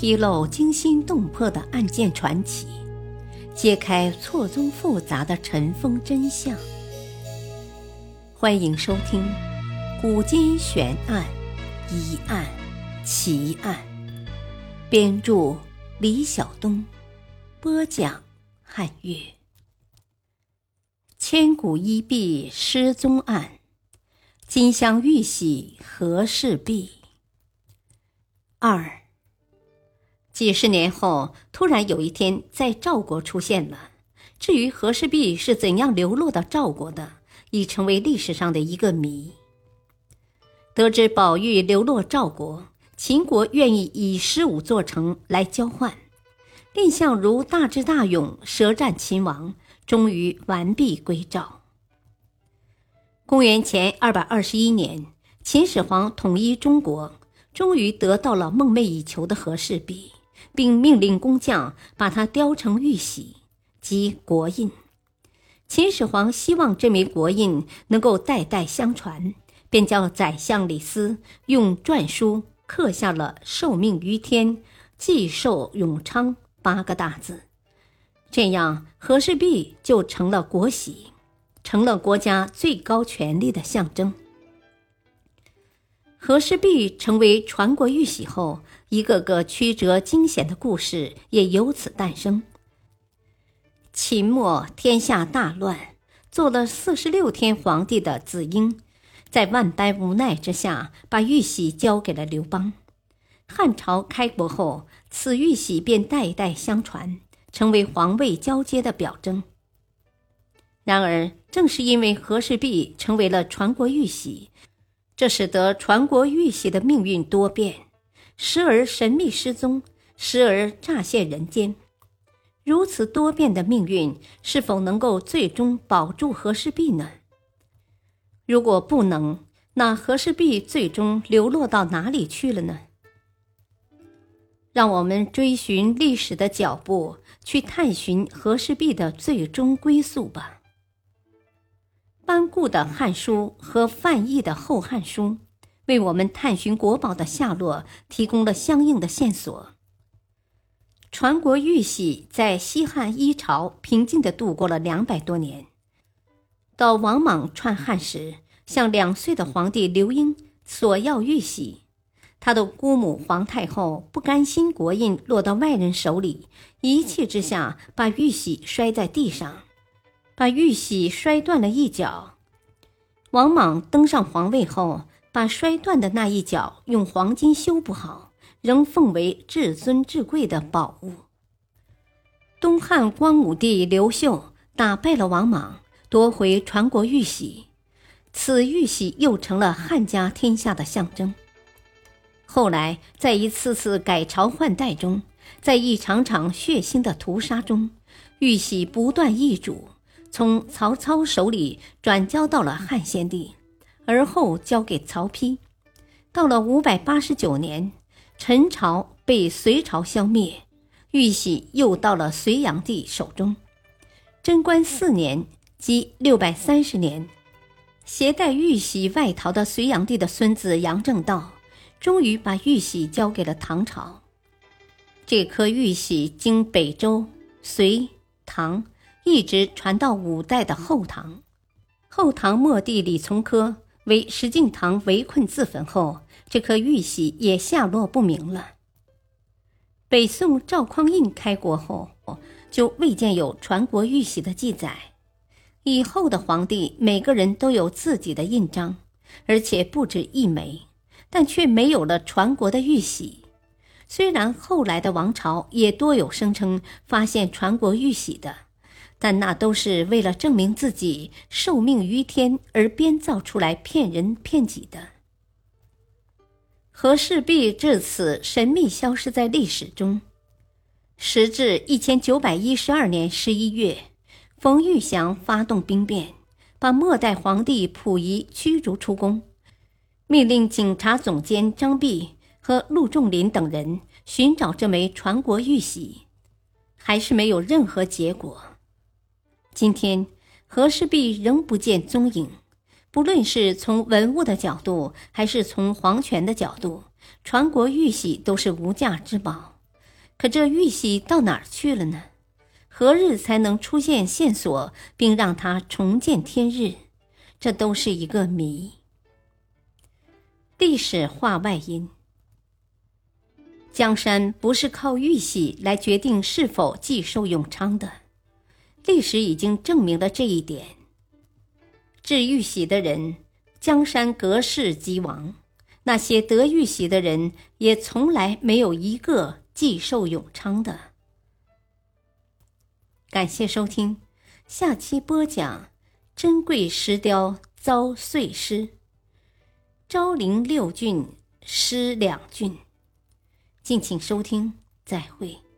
披露惊心动魄的案件传奇，揭开错综复杂的尘封真相。欢迎收听《古今悬案、疑案、奇案》，编著李晓东，播讲汉月。千古一璧失踪案，金镶玉玺和氏璧。二。几十年后，突然有一天在赵国出现了。至于和氏璧是怎样流落到赵国的，已成为历史上的一个谜。得知宝玉流落赵国，秦国愿意以十五座城来交换。蔺相如大智大勇，舌战秦王，终于完璧归赵。公元前二百二十一年，秦始皇统一中国，终于得到了梦寐以求的和氏璧。并命令工匠把它雕成玉玺，即国印。秦始皇希望这枚国印能够代代相传，便叫宰相李斯用篆书刻下了“受命于天，既寿永昌”八个大字。这样，和氏璧就成了国玺，成了国家最高权力的象征。和氏璧成为传国玉玺后，一个个曲折惊险的故事也由此诞生。秦末天下大乱，做了四十六天皇帝的子婴，在万般无奈之下，把玉玺交给了刘邦。汉朝开国后，此玉玺便代代相传，成为皇位交接的表征。然而，正是因为和氏璧成为了传国玉玺。这使得传国玉玺的命运多变，时而神秘失踪，时而乍现人间。如此多变的命运，是否能够最终保住和氏璧呢？如果不能，那和氏璧最终流落到哪里去了呢？让我们追寻历史的脚步，去探寻和氏璧的最终归宿吧。班固的《汉书》和范晔的《后汉书》，为我们探寻国宝的下落提供了相应的线索。传国玉玺在西汉一朝平静地度过了两百多年。到王莽篡汉时，向两岁的皇帝刘英索要玉玺，他的姑母皇太后不甘心国印落到外人手里，一气之下把玉玺摔在地上。把玉玺摔断了一角，王莽登上皇位后，把摔断的那一角用黄金修补好，仍奉为至尊至贵的宝物。东汉光武帝刘秀打败了王莽，夺回传国玉玺，此玉玺又成了汉家天下的象征。后来，在一次次改朝换代中，在一场场血腥的屠杀中，玉玺不断易主。从曹操手里转交到了汉献帝，而后交给曹丕。到了五百八十九年，陈朝被隋朝消灭，玉玺又到了隋炀帝手中。贞观四年，即六百三十年，携带玉玺外逃的隋炀帝的孙子杨正道，终于把玉玺交给了唐朝。这颗玉玺经北周、隋、唐。一直传到五代的后唐，后唐末帝李从珂为石敬瑭围困自焚后，这颗玉玺也下落不明了。北宋赵匡胤开国后，就未见有传国玉玺的记载。以后的皇帝每个人都有自己的印章，而且不止一枚，但却没有了传国的玉玺。虽然后来的王朝也多有声称发现传国玉玺的。但那都是为了证明自己受命于天而编造出来骗人骗己的。和氏璧至此神秘消失在历史中。时至一千九百一十二年十一月，冯玉祥发动兵变，把末代皇帝溥仪驱逐出宫，命令警察总监张弼和陆仲林等人寻找这枚传国玉玺，还是没有任何结果。今天，和氏璧仍不见踪影。不论是从文物的角度，还是从皇权的角度，传国玉玺都是无价之宝。可这玉玺到哪儿去了呢？何日才能出现线索，并让它重见天日？这都是一个谜。历史话外音：江山不是靠玉玺来决定是否继寿永昌的，历史已经证明了这一点。制玉玺的人，江山隔世即亡；那些得玉玺的人，也从来没有一个继寿永昌的。感谢收听，下期播讲珍贵石雕遭碎尸，昭陵六郡失两郡。敬请收听，再会。